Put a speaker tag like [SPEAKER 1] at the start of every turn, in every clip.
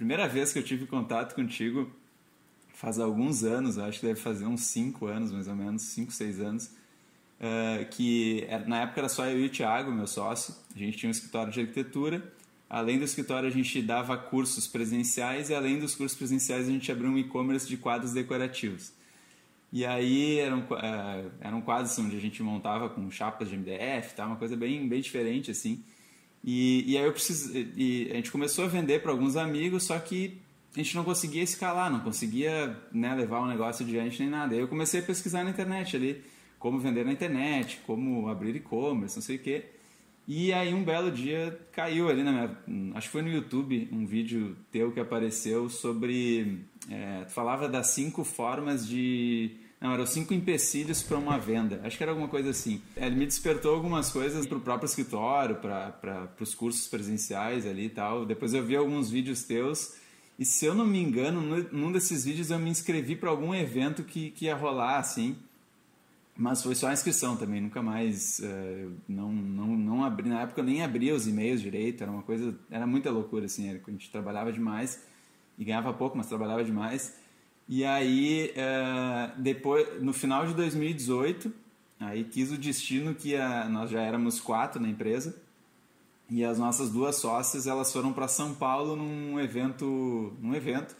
[SPEAKER 1] primeira vez que eu tive contato contigo faz alguns anos, acho que deve fazer uns 5 anos mais ou menos, 5, 6 anos, uh, que na época era só eu e o Thiago, meu sócio, a gente tinha um escritório de arquitetura, além do escritório a gente dava cursos presenciais e além dos cursos presenciais a gente abriu um e-commerce de quadros decorativos. E aí eram, uh, eram quadros onde a gente montava com chapas de MDF, tá? uma coisa bem, bem diferente assim. E, e aí eu preciso, e a gente começou a vender para alguns amigos, só que a gente não conseguia escalar, não conseguia né, levar o negócio adiante nem nada. Aí eu comecei a pesquisar na internet ali, como vender na internet, como abrir e-commerce, não sei o quê. E aí um belo dia caiu ali na minha, acho que foi no YouTube um vídeo teu que apareceu sobre, é, tu falava das cinco formas de não, eram cinco empecilhos para uma venda. Acho que era alguma coisa assim. Ele me despertou algumas coisas para o próprio escritório, para os cursos presenciais ali e tal. Depois eu vi alguns vídeos teus. E se eu não me engano, num desses vídeos eu me inscrevi para algum evento que, que ia rolar, assim. Mas foi só a inscrição também, nunca mais. Uh, não, não, não abri. Na época eu nem abria os e-mails direito, era uma coisa. Era muita loucura, assim. A gente trabalhava demais e ganhava pouco, mas trabalhava demais. E aí, uh, depois, no final de 2018, aí quis o destino que a, nós já éramos quatro na empresa e as nossas duas sócias elas foram para São Paulo num evento, num evento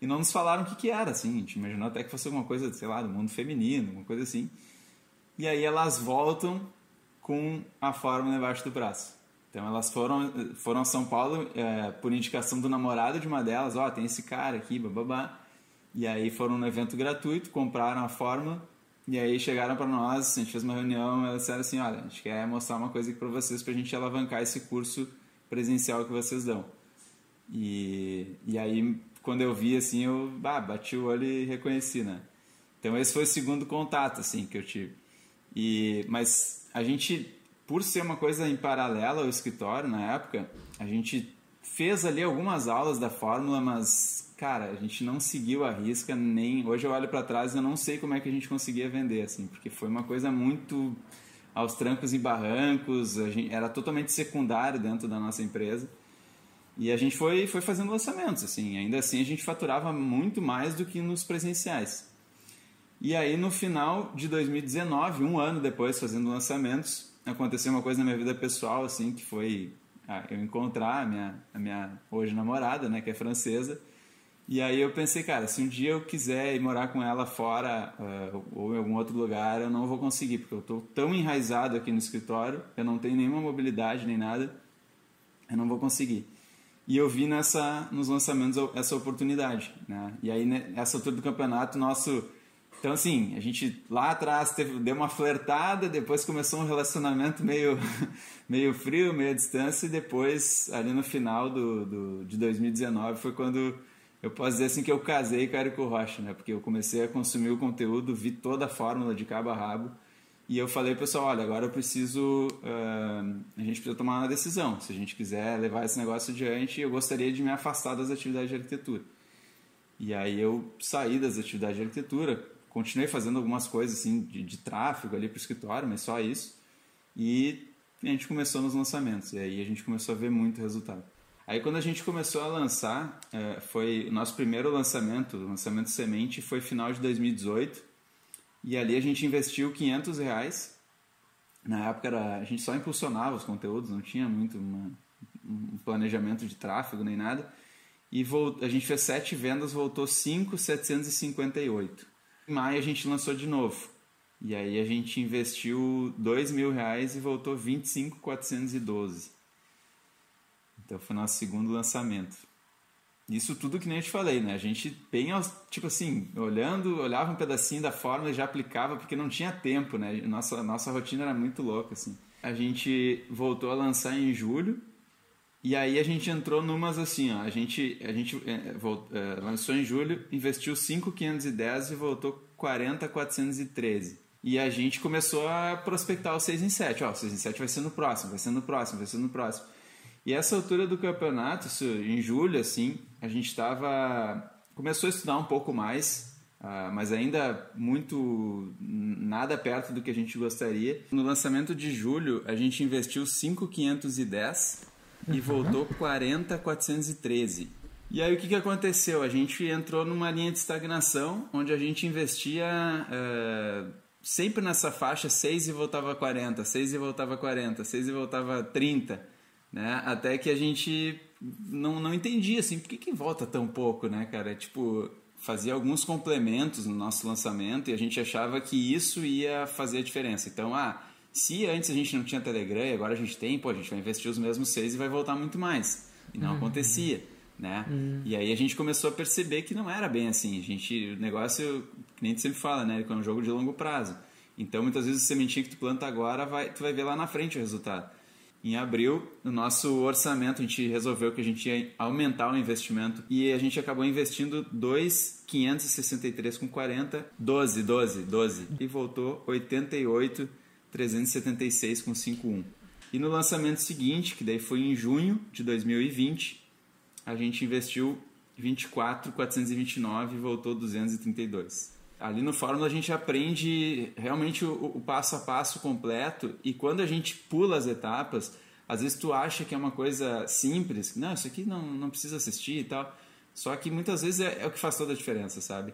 [SPEAKER 1] e não nos falaram o que, que era, assim, a gente imaginou até que fosse alguma coisa, sei lá, do mundo feminino, alguma coisa assim. E aí elas voltam com a fórmula embaixo do braço. Então elas foram, foram a São Paulo é, por indicação do namorado de uma delas, ó, oh, tem esse cara aqui, bababá. E aí foram no evento gratuito, compraram a fórmula e aí chegaram para nós, a gente fez uma reunião, elas disseram assim, olha, a gente quer mostrar uma coisa aqui para vocês para a gente alavancar esse curso presencial que vocês dão. E, e aí quando eu vi assim, eu bah, bati o olho e reconheci, né? Então esse foi o segundo contato assim que eu tive. E mas a gente por ser uma coisa em paralelo ao escritório na época, a gente fez ali algumas aulas da fórmula, mas cara, a gente não seguiu a risca, nem. Hoje eu olho para trás eu não sei como é que a gente conseguia vender, assim, porque foi uma coisa muito aos trancos e barrancos, gente, era totalmente secundário dentro da nossa empresa. E a gente foi, foi fazendo lançamentos, assim, ainda assim a gente faturava muito mais do que nos presenciais. E aí no final de 2019, um ano depois fazendo lançamentos, aconteceu uma coisa na minha vida pessoal, assim, que foi ah, eu encontrar a minha, a minha hoje namorada, né, que é francesa, e aí eu pensei, cara, se um dia eu quiser ir morar com ela fora uh, ou em algum outro lugar, eu não vou conseguir, porque eu estou tão enraizado aqui no escritório, eu não tenho nenhuma mobilidade nem nada, eu não vou conseguir. E eu vi nessa, nos lançamentos essa oportunidade, né? E aí nessa altura do campeonato nosso, então assim, a gente lá atrás teve, deu uma flertada, depois começou um relacionamento meio, meio frio, meio à distância, e depois ali no final do, do de 2019 foi quando eu posso dizer assim que eu casei com o Érico Rocha, né? Porque eu comecei a consumir o conteúdo, vi toda a fórmula de cabo a rabo e eu falei, pessoal, olha, agora eu preciso, uh, a gente precisa tomar uma decisão. Se a gente quiser levar esse negócio adiante, eu gostaria de me afastar das atividades de arquitetura. E aí eu saí das atividades de arquitetura, continuei fazendo algumas coisas assim de, de tráfego ali para o escritório, mas só isso. E a gente começou nos lançamentos. E aí a gente começou a ver muito resultado. Aí quando a gente começou a lançar, é, foi o nosso primeiro lançamento, o lançamento semente foi final de 2018 e ali a gente investiu 500 reais. Na época era, a gente só impulsionava os conteúdos, não tinha muito uma, um planejamento de tráfego nem nada. E volt, a gente fez sete vendas, voltou 5,758. Em maio a gente lançou de novo. E aí a gente investiu dois mil reais e voltou 25,412. Então foi nosso segundo lançamento. Isso tudo que nem eu te falei, né? A gente bem, tipo assim, olhando, olhava um pedacinho da fórmula e já aplicava porque não tinha tempo, né? Nossa, nossa rotina era muito louca, assim. A gente voltou a lançar em julho e aí a gente entrou numas assim, ó. A gente, a gente é, é, lançou em julho, investiu 5,510 e voltou 40,413. E a gente começou a prospectar o 6 em 7. Ó, o 6 em 7 vai ser no próximo, vai ser no próximo, vai ser no próximo. E essa altura do campeonato, isso, em julho, assim, a gente estava. começou a estudar um pouco mais, uh, mas ainda muito. nada perto do que a gente gostaria. No lançamento de julho, a gente investiu 5,510 uhum. E voltou 40,413. E aí o que, que aconteceu? A gente entrou numa linha de estagnação, onde a gente investia uh, sempre nessa faixa 6 e voltava a 40, 6 e voltava a 40, 6 e voltava a 30, né? Até que a gente não, não entendia, assim, por que, que volta tão pouco, né, cara? Tipo, fazia alguns complementos no nosso lançamento e a gente achava que isso ia fazer a diferença. Então, ah, se antes a gente não tinha Telegram e agora a gente tem, pô, a gente vai investir os mesmos 6 e vai voltar muito mais. E não uhum. acontecia né? Uhum. E aí a gente começou a perceber que não era bem assim. A gente, o negócio, que nem sempre fala, né? É um jogo de longo prazo. Então, muitas vezes, a sementinha que tu planta agora, vai, tu vai ver lá na frente o resultado. Em abril, no nosso orçamento, a gente resolveu que a gente ia aumentar o investimento e a gente acabou investindo 2,563 com 40, 12, 12, 12 e voltou 88, 376 com 51. E no lançamento seguinte, que daí foi em junho de 2020, a gente investiu 24,429 e voltou 232. Ali no Fórmula a gente aprende realmente o, o, passo a passo completo e quando a gente pula as etapas, às vezes tu acha que é uma coisa simples, não, isso aqui não, não precisa assistir e tal, só que muitas vezes é, é o que faz toda a diferença, sabe?